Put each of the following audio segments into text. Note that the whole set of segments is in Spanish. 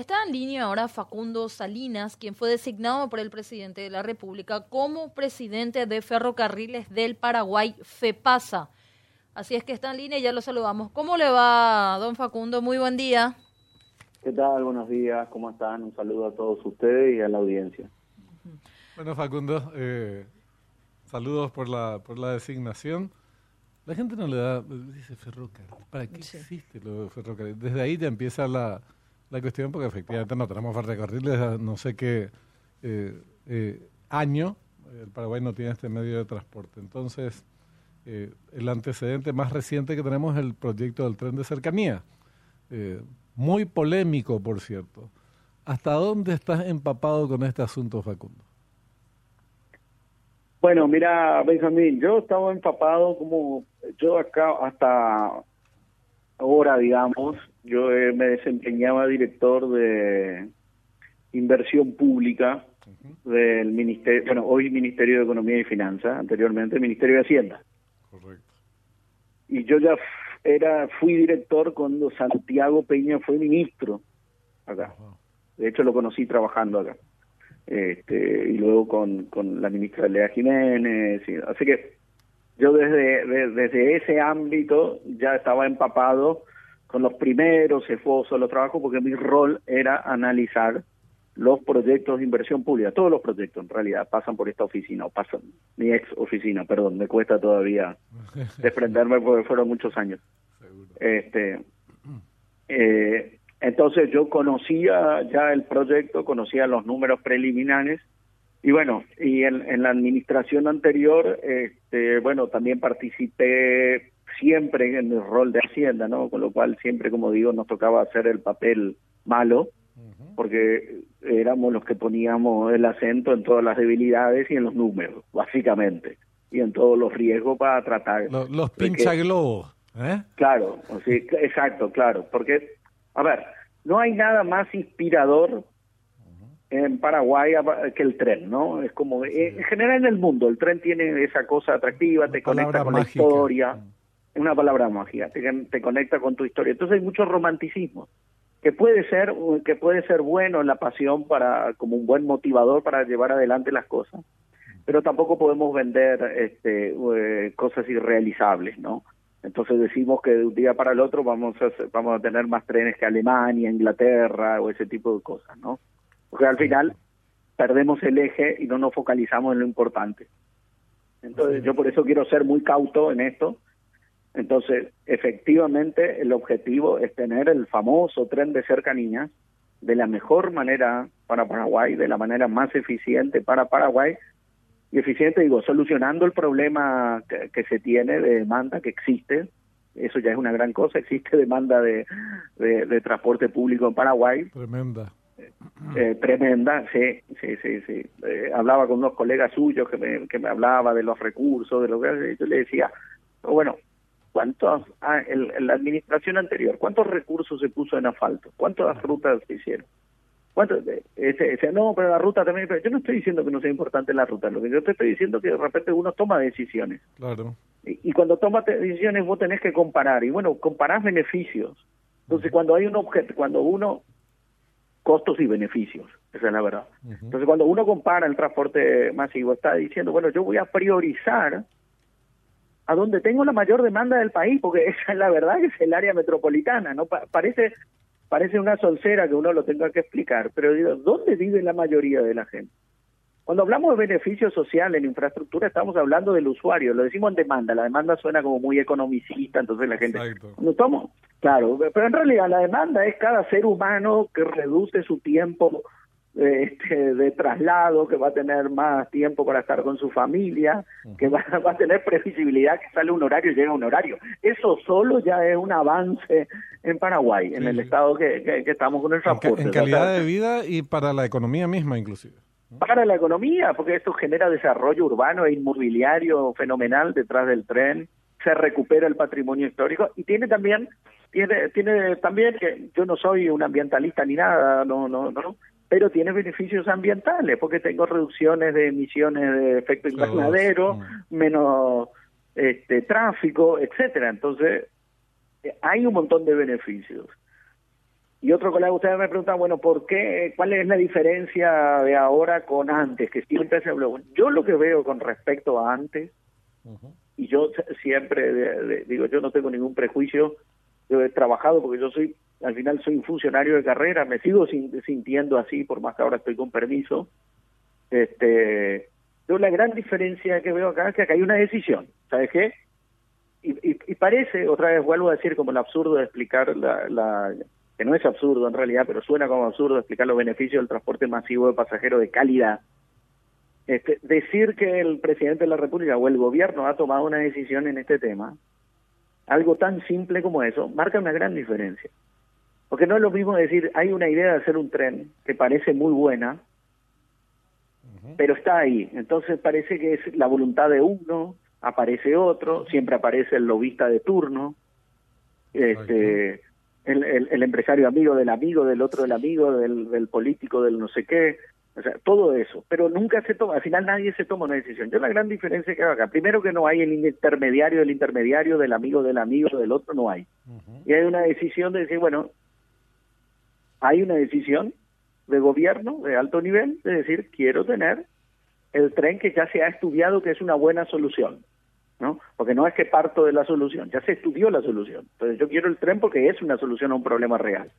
Está en línea ahora Facundo Salinas, quien fue designado por el presidente de la República como presidente de Ferrocarriles del Paraguay, FEPASA. Así es que está en línea y ya lo saludamos. ¿Cómo le va, don Facundo? Muy buen día. ¿Qué tal? Buenos días, ¿cómo están? Un saludo a todos ustedes y a la audiencia. Bueno, Facundo, eh, saludos por la, por la designación. La gente no le da, dice ferrocarril, ¿para qué existe lo de ferrocarril? Desde ahí ya empieza la, la cuestión, porque efectivamente no tenemos ferrocarriles, no sé qué eh, eh, año el Paraguay no tiene este medio de transporte. Entonces, el antecedente más reciente que tenemos es el proyecto del tren de cercanía muy polémico, por cierto. ¿Hasta dónde estás empapado con este asunto, Facundo? Bueno, mira, Benjamín, yo estaba empapado como yo acá hasta ahora, digamos, yo eh, me desempeñaba director de inversión pública del ministerio, bueno, hoy Ministerio de Economía y Finanzas, anteriormente Ministerio de Hacienda. Correcto. Y yo ya era fui director cuando Santiago Peña fue ministro acá. De hecho lo conocí trabajando acá. Este, y luego con, con la ministra Lea Jiménez. así que yo desde, desde ese ámbito ya estaba empapado con los primeros esfuerzos, los trabajos, porque mi rol era analizar los proyectos de inversión pública, todos los proyectos en realidad pasan por esta oficina, o pasan, mi ex oficina, perdón, me cuesta todavía desprenderme porque fueron muchos años. Este, eh, entonces yo conocía ya el proyecto, conocía los números preliminares y bueno, y en, en la administración anterior, este, bueno, también participé siempre en el rol de Hacienda, ¿no? Con lo cual siempre, como digo, nos tocaba hacer el papel malo porque éramos los que poníamos el acento en todas las debilidades y en los números, básicamente, y en todos los riesgos para tratar. Los, los pinchaglobos, ¿eh? Claro, sí, exacto, claro, porque, a ver, no hay nada más inspirador en Paraguay que el tren, ¿no? Es como, en general en el mundo, el tren tiene esa cosa atractiva, te conecta con la historia, una palabra mágica, te, te conecta con tu historia. Entonces hay mucho romanticismo que puede ser que puede ser bueno en la pasión para como un buen motivador para llevar adelante las cosas pero tampoco podemos vender este eh, cosas irrealizables no entonces decimos que de un día para el otro vamos a vamos a tener más trenes que Alemania Inglaterra o ese tipo de cosas no porque al final perdemos el eje y no nos focalizamos en lo importante. Entonces yo por eso quiero ser muy cauto en esto. Entonces, efectivamente, el objetivo es tener el famoso tren de cercanías de la mejor manera para Paraguay, de la manera más eficiente para Paraguay, y eficiente, digo, solucionando el problema que, se tiene de demanda que existe, eso ya es una gran cosa, existe demanda de, de, transporte público en Paraguay. Tremenda. Eh, tremenda, sí, sí, sí, sí. Eh, hablaba con unos colegas suyos que me, que me hablaba de los recursos, de lo que yo le decía, bueno, ¿Cuántos, ah, en la administración anterior, cuántos recursos se puso en asfalto? ¿Cuántas rutas se hicieron? ¿Cuántos, ese, no, pero la ruta también, pero yo no estoy diciendo que no sea importante la ruta, lo que yo te estoy diciendo es que de repente uno toma decisiones. Claro. Y, cuando tomas decisiones vos tenés que comparar, y bueno, comparás beneficios. Entonces, cuando hay un objeto, cuando uno, costos y beneficios, esa es la verdad. Entonces, cuando uno compara el transporte masivo, está diciendo, bueno, yo voy a priorizar a donde tengo la mayor demanda del país, porque esa es la verdad que es el área metropolitana, ¿no? parece parece una solcera que uno lo tenga que explicar, pero digo, ¿dónde vive la mayoría de la gente? Cuando hablamos de beneficio social en infraestructura, estamos hablando del usuario, lo decimos en demanda, la demanda suena como muy economicista, entonces la gente... No tomo, claro, pero en realidad la demanda es cada ser humano que reduce su tiempo este, de traslado, que va a tener más tiempo para estar con su familia, que va, a tener previsibilidad que sale un horario y llega un horario. Eso solo ya es un avance en Paraguay, en el estado que, estamos con el transporte. En, calidad de vida y para la economía misma inclusive. Para la economía, porque esto genera desarrollo urbano e inmobiliario fenomenal detrás del tren, se recupera el patrimonio histórico y tiene también tiene tiene también que yo no soy un ambientalista ni nada, no no no, pero tiene beneficios ambientales porque tengo reducciones de emisiones de efecto invernadero, menos este, tráfico, etcétera. Entonces, eh, hay un montón de beneficios. Y otro colega, ustedes me preguntan, bueno, ¿por qué? ¿Cuál es la diferencia de ahora con antes? Que siempre se habló. Yo lo que veo con respecto a antes, y yo siempre digo, yo no tengo ningún prejuicio, yo he trabajado porque yo soy, al final soy un funcionario de carrera, me sigo sintiendo así, por más que ahora estoy con permiso. Este, yo la gran diferencia que veo acá es que acá hay una decisión, ¿sabes qué? Y, y, parece, otra vez vuelvo a decir, como el absurdo de explicar la que no es absurdo en realidad, pero suena como absurdo explicar los beneficios del transporte masivo de pasajeros de calidad. Este, decir que el presidente de la República o el gobierno ha tomado una decisión en este tema, algo tan simple como eso, marca una gran diferencia. Porque no es lo mismo decir, hay una idea de hacer un tren que parece muy buena, pero está ahí. Entonces parece que es la voluntad de uno, aparece otro, siempre aparece el lobista de turno. Este, el, empresario amigo del amigo, del otro del amigo, del, político, del no sé qué, o sea, todo eso, pero nunca se toma, al final nadie se toma una decisión. Yo la gran diferencia que hago acá, primero que no hay el intermediario del intermediario, del amigo del amigo, del otro, no hay. Y hay una decisión de decir, bueno, hay una decisión de gobierno de alto nivel de decir, quiero tener el tren que ya se ha estudiado que es una buena solución. ¿No? Porque no es que parto de la solución, ya se estudió la solución. Entonces yo quiero el tren porque es una solución a un problema real,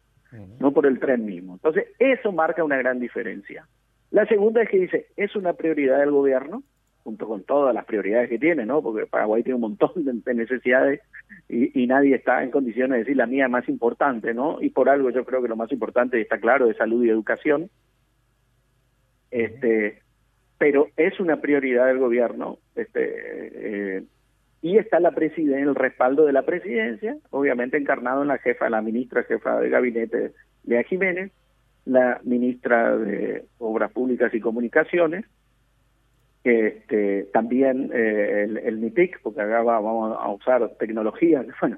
no por el tren mismo. Entonces eso marca una gran diferencia. La segunda es que dice, es una prioridad del gobierno, junto con todas las prioridades que tiene, ¿no? Porque Paraguay tiene un montón de, necesidades y, y, nadie está en condiciones de decir la mía más importante, ¿no? Y por algo yo creo que lo más importante está claro es salud y educación. Este, pero es una prioridad del gobierno este eh, y está la el respaldo de la presidencia, obviamente encarnado en la jefa, la ministra jefa de gabinete Lea Jiménez, la ministra de Obras Públicas y Comunicaciones, este, también eh, el, el, porque acá vamos a usar tecnología. Bueno,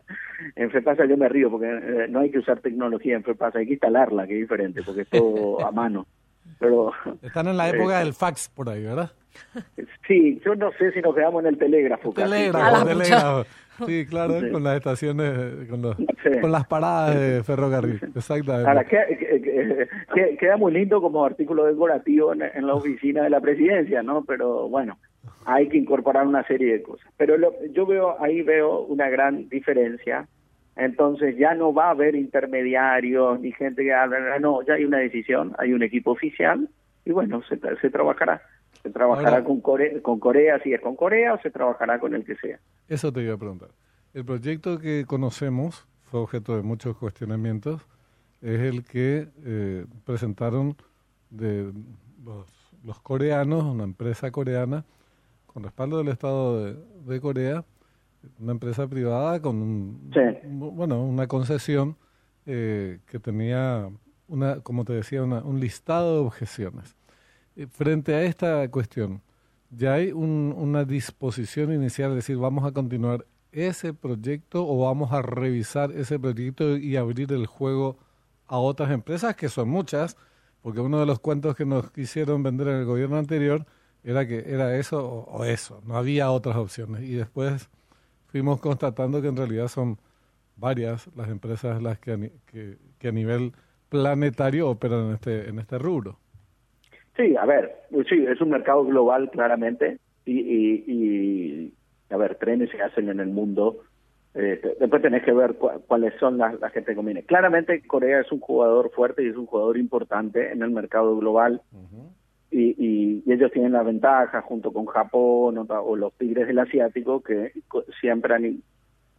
en FEPASA yo me río porque eh, no hay que usar tecnología en FEPASA, hay que instalarla, que es diferente, porque es todo a mano. Pero, Están en la época del fax por ahí, ¿verdad? Sí, yo no sé si nos quedamos en el telégrafo. Telégrafo, Sí, claro, con las estaciones, con, las paradas de ferrocarril, exactamente. Ahora, queda, muy lindo como artículo decorativo en, en, la oficina de la presidencia, ¿no? Pero bueno, hay que incorporar una serie de cosas. Pero yo veo, ahí veo una gran diferencia entonces ya no va a haber intermediarios ni gente que habla, no, ya hay una decisión, hay un equipo oficial y bueno, se, se trabajará. Se trabajará con, Corea, con Corea si es con Corea o se trabajará con el que sea. Eso te iba a preguntar. El proyecto que conocemos fue objeto de muchos cuestionamientos, es el que eh, presentaron de los, coreanos, una empresa coreana, con respaldo del Estado de, de Corea, una empresa privada con bueno una concesión eh, que tenía una como te decía una, un listado de objeciones frente a esta cuestión ya hay una disposición inicial de decir vamos a continuar ese proyecto o vamos a revisar ese proyecto y abrir el juego a otras empresas que son muchas porque uno de los cuentos que nos quisieron vender en el gobierno anterior era que era eso o eso no había otras opciones y después fuimos constatando que en realidad son varias las empresas las que a, que, a nivel planetario operan en este, en este rubro. Sí, a ver, sí, es un mercado global claramente y, y, a ver, trenes se hacen en el mundo. Eh, después tenés que ver cuáles son las, las, que te conviene. Claramente Corea es un jugador fuerte y es un jugador importante en el mercado global y, ellos tienen la ventaja junto con Japón o, los tigres del asiático que siempre han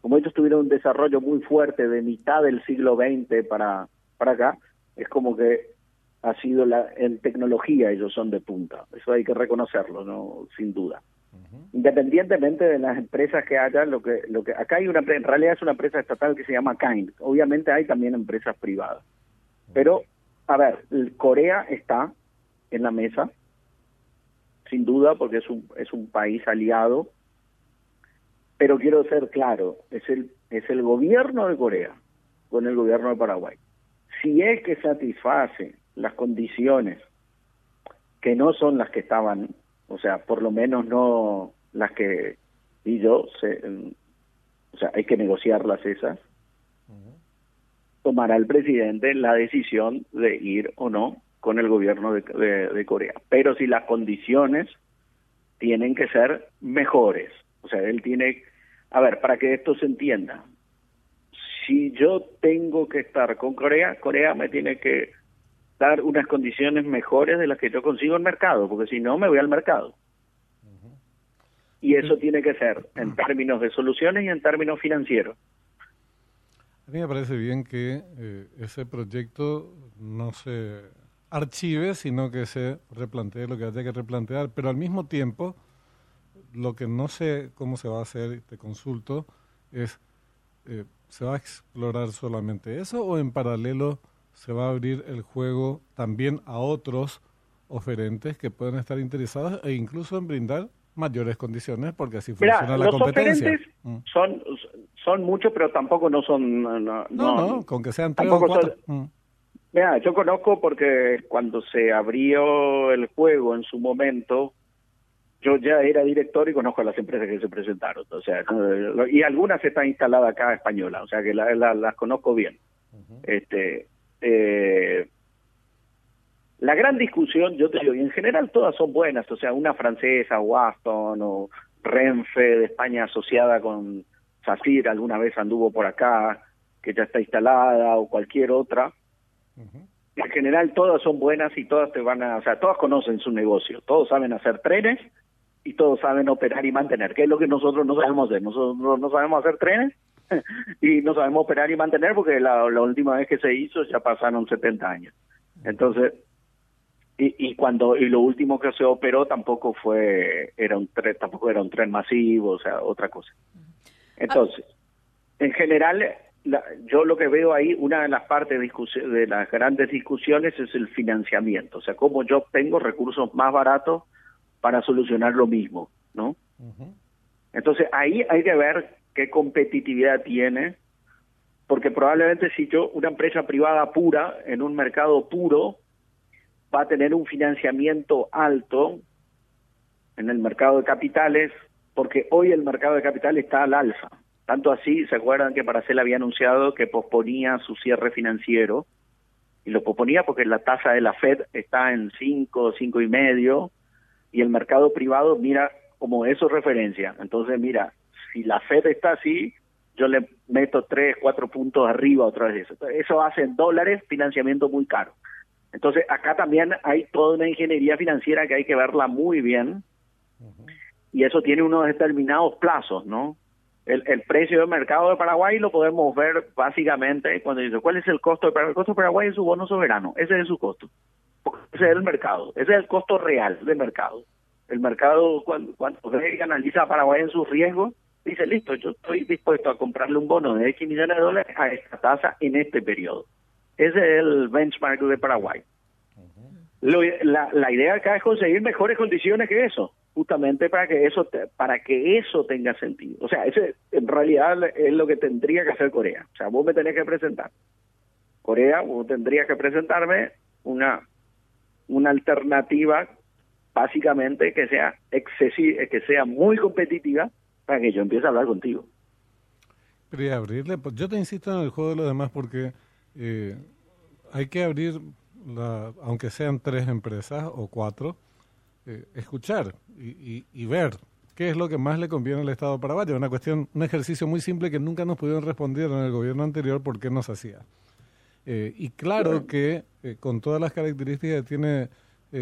como ellos tuvieron un desarrollo muy fuerte de mitad del siglo XX para para acá es como que ha sido la en tecnología ellos son de punta. Eso hay que reconocerlo no sin duda. Independientemente de las empresas que haya lo que lo que acá hay una en realidad es una empresa estatal que se llama Kind. Obviamente hay también empresas privadas. Pero a ver Corea está en la mesa, sin duda, porque es un, es un país aliado, pero quiero ser claro, es el, es el gobierno de Corea con el gobierno de Paraguay. Si es que satisface las condiciones que no son las que estaban, o sea, por lo menos no las que y yo, se, o sea, hay que negociarlas esas. tomará el presidente la decisión de ir o no con el gobierno de, Corea. Pero si las condiciones tienen que ser mejores, o sea, él tiene, a ver, para que esto se entienda, si yo tengo que estar con Corea, Corea me tiene que dar unas condiciones mejores de las que yo consigo en el mercado, porque si no me voy al mercado. Y eso tiene que ser en términos de soluciones y en términos financieros. A mí me parece bien que eh, ese proyecto no se archive, sino que se replantee lo que haya que replantear, pero al mismo tiempo, lo que no sé cómo se va a hacer, te consulto, es, eh, ¿se va a explorar solamente eso o en paralelo se va a abrir el juego también a otros oferentes que pueden estar interesados e incluso en brindar mayores condiciones porque así funciona la competencia. Mm. Son son muchos, pero tampoco no son no, no, con que sean tres o cuatro. Mm. Mira, yo conozco porque cuando se abrió el juego en su momento, yo ya era director y conozco a las empresas que se presentaron, o sea, y algunas están instaladas acá española, o sea que las conozco bien. Este, eh, la gran discusión, yo te digo, y en general todas son buenas, o sea, una francesa, Waston o Renfe de España asociada con Safir, alguna vez anduvo por acá, que ya está instalada, o cualquier otra. En general todas son buenas y todas te van a, o sea, todas conocen su negocio, todos saben hacer trenes y todos saben operar y mantener, que es lo que nosotros no sabemos hacer. Nosotros no sabemos hacer trenes y no sabemos operar y mantener porque la, la última vez que se hizo ya pasaron 70 años. Entonces, y, y cuando y lo último que se operó tampoco fue era un tren tampoco era un tren masivo o sea otra cosa. Entonces en general yo lo que veo ahí una de las partes de, de las grandes discusiones es el financiamiento. O sea cómo yo obtengo recursos más baratos para solucionar lo mismo no entonces ahí hay que ver qué competitividad tiene porque probablemente si yo una empresa privada pura en un mercado puro va a tener un financiamiento alto en el mercado de capitales, porque hoy el mercado de capitales está al alza. Tanto así, ¿se acuerdan que Paracel había anunciado que posponía su cierre financiero? Y lo posponía porque la tasa de la Fed está en 5, cinco y medio, y el mercado privado mira como eso referencia. Entonces, mira, si la Fed está así, yo le meto 3, 4 puntos arriba otra vez eso. Eso hace en dólares financiamiento muy caro. Entonces, acá también hay toda una ingeniería financiera que hay que verla muy bien y eso tiene unos determinados plazos, ¿no? El, el precio del mercado de Paraguay lo podemos ver básicamente cuando dice, ¿cuál es el costo de Paraguay? El costo de Paraguay es su bono soberano, ese es su costo. Ese es el mercado, ese es el costo real del mercado. El mercado, cuando, cuando analiza a Paraguay en sus riesgos, dice, listo, yo estoy dispuesto a comprarle un bono de X millones de dólares a esta tasa en este periodo. Ese es el benchmark de Paraguay. la, la, idea acá es conseguir mejores condiciones que eso, justamente para que eso para que eso tenga sentido. O sea, ese en realidad es lo que tendría que hacer Corea. O sea, vos me tenés que presentar. Corea, vos tendrías que presentarme una una alternativa básicamente que sea excesiva, que sea muy competitiva para que yo empiece a hablar contigo. Quería abrirle, pues yo te insisto en el juego de los demás porque eh, hay que abrir, la, aunque sean tres empresas o cuatro, eh, escuchar y, ver qué es lo que más le conviene al Estado paraguayo. Una cuestión, un ejercicio muy simple que nunca nos pudieron responder en el gobierno anterior por qué no se hacía. Eh, y claro que con todas las características que tiene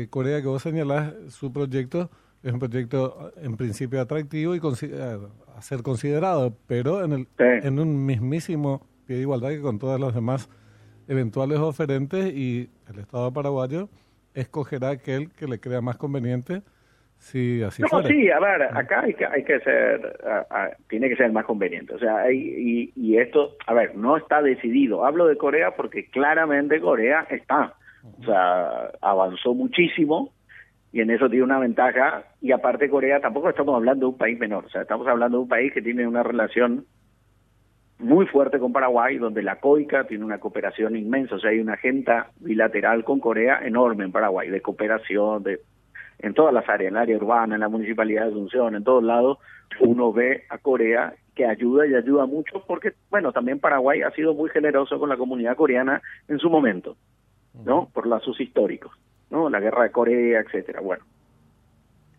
Corea que vos señalás, su proyecto es un proyecto en principio atractivo y a ser considerado, pero en, el, en un mismísimo pie de igualdad que con todas las demás eventuales oferentes y el Estado paraguayo escogerá aquel que le crea más conveniente si así no, sí, a ver, acá hay que, hay que ser, tiene que ser más conveniente. O sea, hay, y, y esto, a ver, no está decidido. Hablo de Corea porque claramente Corea está. O sea, avanzó muchísimo y en eso tiene una ventaja. Y aparte Corea, tampoco estamos hablando de un país menor. O sea, estamos hablando de un país que tiene una relación muy fuerte con Paraguay, donde la COICA tiene una cooperación inmensa, o sea, hay una agenda bilateral con Corea enorme en Paraguay, de cooperación, de en todas las áreas, en el área urbana, en la municipalidad de Asunción, en todos lados, uno ve a Corea que ayuda y ayuda mucho porque, bueno, también Paraguay ha sido muy generoso con la comunidad coreana en su momento, ¿no? Por lazos históricos, ¿no? La guerra de Corea, etcétera. Bueno,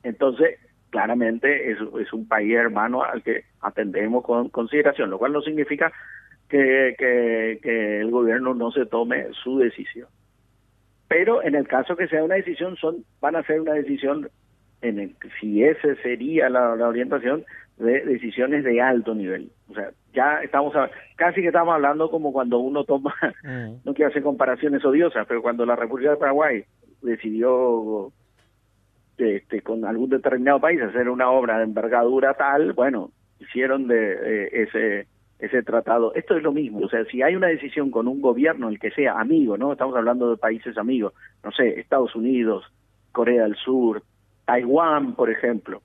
entonces, claramente es, es un país hermano al que atendemos con consideración, lo cual no significa que, que, que el gobierno no se tome su decisión. Pero en el caso que sea una decisión, son van a ser una decisión, en el, si ese sería la, la orientación, de decisiones de alto nivel. O sea, ya estamos, a, casi que estamos hablando como cuando uno toma, mm. no quiero hacer comparaciones odiosas, pero cuando la República de Paraguay decidió este, con algún determinado país hacer una obra de envergadura tal, bueno, hicieron de eh, ese ese tratado. Esto es lo mismo, o sea, si hay una decisión con un gobierno, el que sea amigo, ¿no? Estamos hablando de países amigos, no sé, Estados Unidos, Corea del Sur, Taiwán, por ejemplo,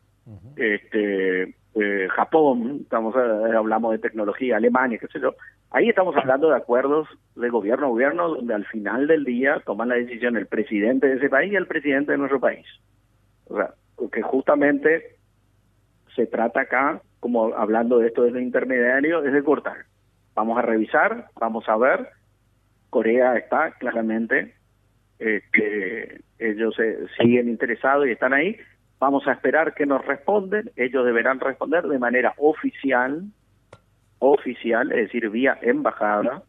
este, eh, Japón, estamos eh, hablamos de tecnología, Alemania, qué sé yo. Ahí estamos hablando de acuerdos de gobierno a gobierno donde al final del día toman la decisión el presidente de ese país y el presidente de nuestro país. O sea, que justamente se trata acá, como hablando de esto desde intermediario, es de cortar. Vamos a revisar, vamos a ver. Corea está claramente, eh, que ellos siguen interesados y están ahí. Vamos a esperar que nos responden. Ellos deberán responder de manera oficial, oficial, es decir, vía embajada.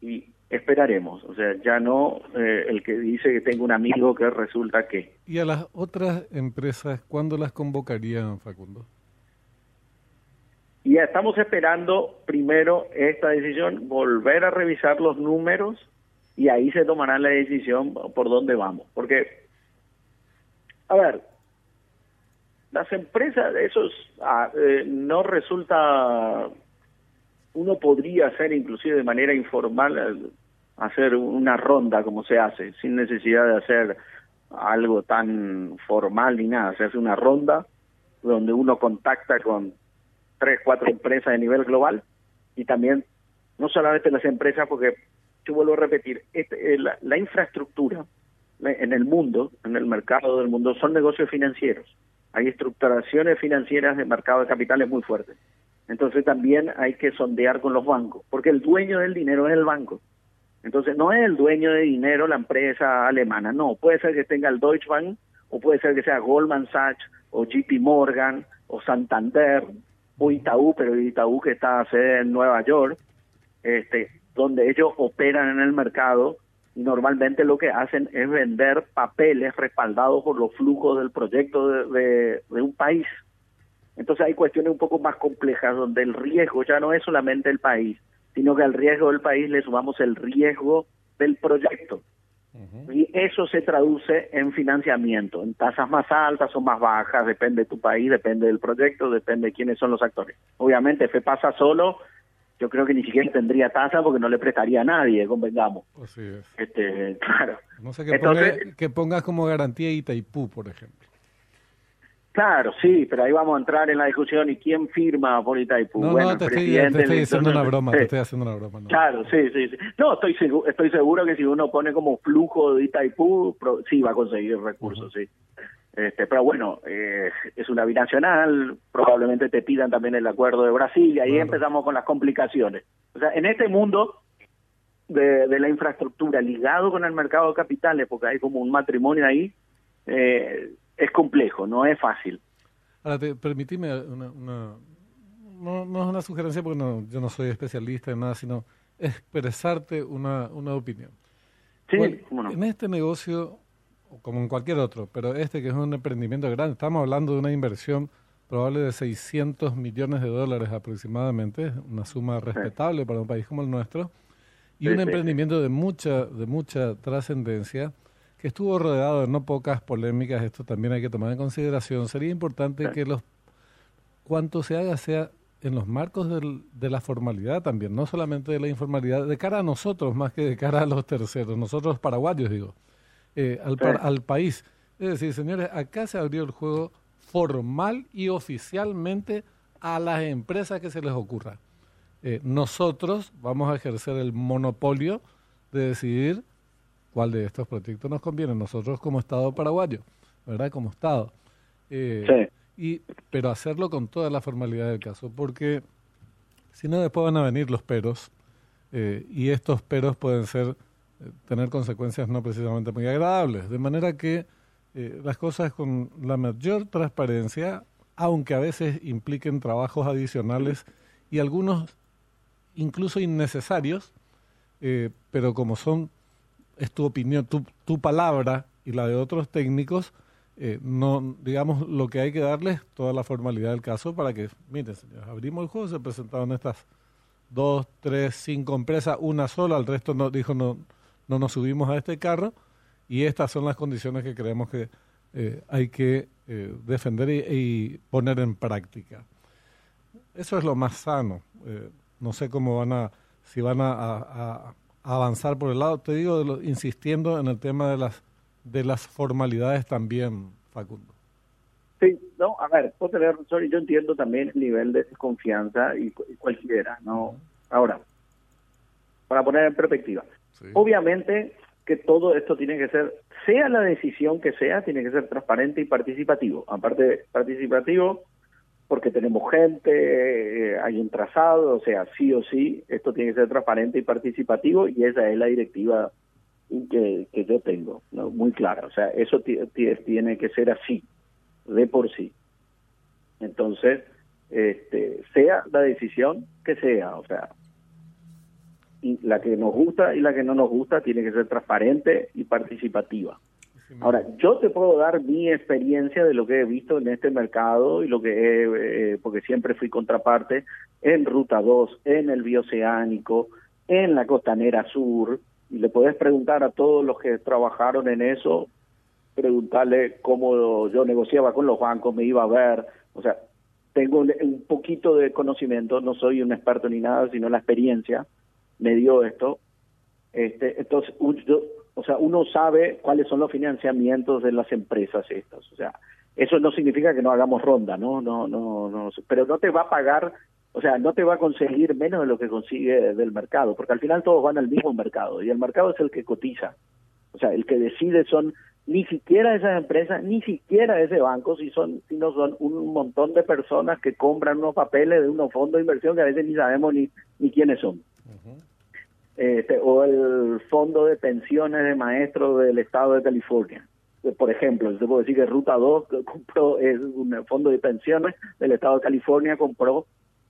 Y esperaremos. O sea, ya no eh, el que dice que tengo un amigo que resulta que. ¿Y a las otras empresas cuándo las convocarían, Facundo? Y estamos esperando primero esta decisión, volver a revisar los números y ahí se tomará la decisión por dónde vamos. Porque, a ver, las empresas, eso ah, eh, no resulta uno podría hacer inclusive de manera informal eh, hacer una ronda como se hace, sin necesidad de hacer algo tan formal ni nada. Se hace una ronda donde uno contacta con tres, cuatro empresas de nivel global y también, no solamente las empresas, porque yo vuelvo a repetir, este, eh, la, infraestructura en el mundo, en el mercado del mundo, son negocios financieros. Hay estructuraciones financieras de mercado de capitales muy fuertes. Entonces también hay que sondear con los bancos, porque el dueño del dinero es el banco. Entonces no es el dueño de dinero la empresa alemana, no, puede ser que tenga el Deutsche Bank o puede ser que sea Goldman Sachs o JP Morgan o Santander o Itaú, pero Itaú que está sede en Nueva York, este, donde ellos operan en el mercado y normalmente lo que hacen es vender papeles respaldados por los flujos del proyecto de un país. Entonces hay cuestiones un poco más complejas donde el riesgo ya no es solamente el país, sino que al riesgo del país le sumamos el riesgo del proyecto. Y eso se traduce en financiamiento, en tasas más altas o más bajas, depende de tu país, depende del proyecto, depende de quiénes son los actores. Obviamente, pasa solo, yo creo que ni siquiera tendría tasa porque no le prestaría a nadie, convengamos. Así es. Este, claro. No sé que, que pongas como garantía Itaipú, por ejemplo. Claro, sí, pero ahí vamos a entrar en la discusión y quién firma por Itaipú. No, bueno, no, te, estoy, te haciendo una broma, te estoy haciendo una broma. Claro, sí, sí, sí. No, estoy, seguro, estoy seguro que si uno pone como flujo de Itaipú, sí va a conseguir recursos, sí. Este, pero bueno, eh, es una binacional, probablemente te pidan también el acuerdo de Brasil y ahí empezamos con las complicaciones. O sea, en este mundo de, de, la infraestructura ligado con el mercado de capitales, porque hay como un matrimonio ahí, eh, es complejo, no es fácil. Ahora, te, permitime una, no, no, es una sugerencia porque no, yo no soy especialista en nada, sino expresarte una, una opinión. Sí. En este negocio, como en cualquier otro, pero este que es un emprendimiento grande, estamos hablando de una inversión probable de 600 millones de dólares aproximadamente, una suma respetable para un país como el nuestro, y un emprendimiento de mucha, de mucha trascendencia que estuvo rodeado de no pocas polémicas, esto también hay que tomar en consideración. Sería importante que los cuanto se haga sea en los marcos del, de la formalidad también, no solamente de la informalidad, de cara a nosotros más que de cara a los terceros, nosotros paraguayos digo, eh, al, al país. Es decir, señores, acá se abrió el juego formal y oficialmente a las empresas que se les ocurra. Eh, nosotros vamos a ejercer el monopolio de decidir cuál de estos proyectos nos conviene, nosotros como Estado paraguayo, ¿verdad? Como Estado. Eh, y, pero hacerlo con toda la formalidad del caso, porque sino después van a venir los peros, eh, y estos peros pueden ser eh, tener consecuencias no precisamente muy agradables, de manera que eh, las cosas con la mayor transparencia, aunque a veces impliquen trabajos adicionales y algunos incluso innecesarios, pero como son, es tu opinión, tu, tu palabra y la de otros técnicos, eh, no, digamos, lo que hay que darles toda la formalidad del caso para que, miren, señores, abrimos el juego, se presentaron estas dos, tres, cinco empresas, una sola, el resto no, dijo no, no nos subimos a este carro y estas son las condiciones que creemos que eh, hay que eh, defender y, poner en práctica. Eso es lo más sano. no sé cómo van a, si van a, avanzar por el lado, te digo, insistiendo en el tema de las de las formalidades también, Facundo. Sí, no, a ver, puedo tener razón yo entiendo también el nivel de desconfianza y, cualquiera, ¿no? Ahora, para poner en perspectiva, obviamente que todo esto tiene que ser, sea la decisión que sea, tiene que ser transparente y participativo. Aparte, participativo porque tenemos gente, eh, hay un trazado, o sea, sí o sí, esto tiene que ser transparente y participativo y esa es la directiva que, yo tengo, muy clara. O sea, eso tiene que ser así, de por sí. Entonces, este, sea la decisión que sea, o sea, y la que nos gusta y la que no nos gusta tiene que ser transparente y participativa. Ahora, yo te puedo dar mi experiencia de lo que he visto en este mercado y lo que he, eh, porque siempre fui contraparte en Ruta 2, en el Bioceánico, en la Costanera Sur, y le podés preguntar a todos los que trabajaron en eso, preguntarle cómo yo negociaba con los bancos, me iba a ver, o sea, tengo un poquito de conocimiento, no soy un experto ni nada, sino la experiencia me dio esto. Este, entonces, o sea, uno sabe cuáles son los financiamientos de las empresas estas, o sea, eso no significa que no hagamos ronda, ¿no? No, no, no, pero no te va a pagar o sea, no te va a conseguir menos de lo que consigue del mercado, porque al final todos van al mismo mercado y el mercado es el que cotiza. O sea, el que decide son ni siquiera esas empresas, ni siquiera ese banco, si son, sino son un montón de personas que compran unos papeles de unos fondos de inversión que a veces ni sabemos ni, ni quiénes son. Este, o el fondo de pensiones de maestros del estado de California. Por ejemplo, yo puedo decir que Ruta 2 compró, es un fondo de pensiones del estado de California, compró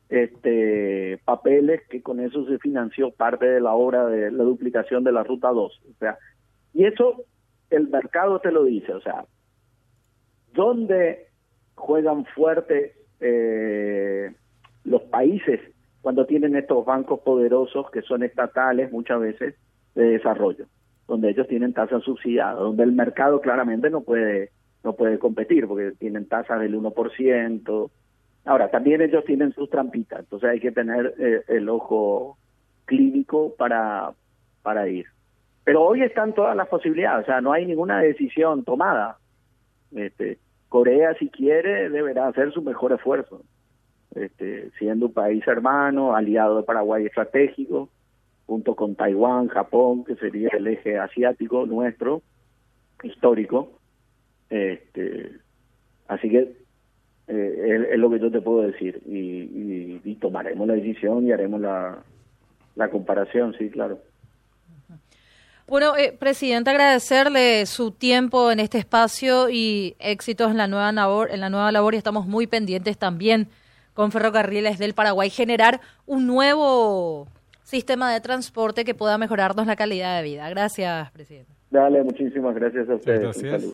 este papeles que con eso se financió parte de la obra de la duplicación de la ruta 2. O sea, y eso el mercado te lo dice, o sea, ¿dónde juegan fuerte eh, los países cuando tienen estos bancos poderosos que son estatales muchas veces de desarrollo, donde ellos tienen tasas subsidiadas, donde el mercado claramente no puede no puede competir porque tienen tasas del 1%, Ahora, también ellos tienen sus trampitas, entonces hay que tener eh, el ojo clínico para, para ir. Pero hoy están todas las posibilidades, o sea, no hay ninguna decisión tomada. Este, Corea, si quiere, deberá hacer su mejor esfuerzo, este, siendo un país hermano, aliado de Paraguay estratégico, junto con Taiwán, Japón, que sería el eje asiático nuestro, histórico. Este, así que eh, es, lo que yo te puedo decir. Y, tomaremos la decisión y haremos la, la comparación, sí, claro. Bueno, eh, presidente, agradecerle su tiempo en este espacio y éxitos en la nueva labor, en la nueva labor y estamos muy pendientes también con Ferrocarriles del Paraguay generar un nuevo sistema de transporte que pueda mejorarnos la calidad de vida. Gracias, presidente. Dale, muchísimas gracias a ustedes.